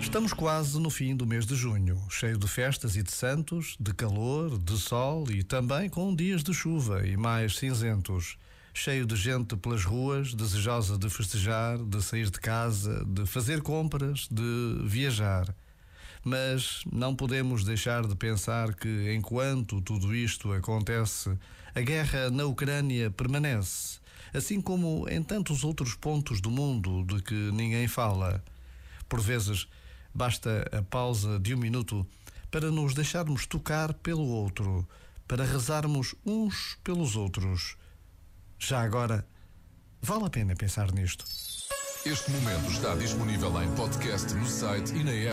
Estamos quase no fim do mês de junho, cheio de festas e de santos, de calor, de sol e também com dias de chuva e mais cinzentos. Cheio de gente pelas ruas, desejosa de festejar, de sair de casa, de fazer compras, de viajar. Mas não podemos deixar de pensar que, enquanto tudo isto acontece, a guerra na Ucrânia permanece, assim como em tantos outros pontos do mundo de que ninguém fala. Por vezes, Basta a pausa de um minuto para nos deixarmos tocar pelo outro, para rezarmos uns pelos outros. Já agora, vale a pena pensar nisto. Este momento está disponível em podcast no site e na app.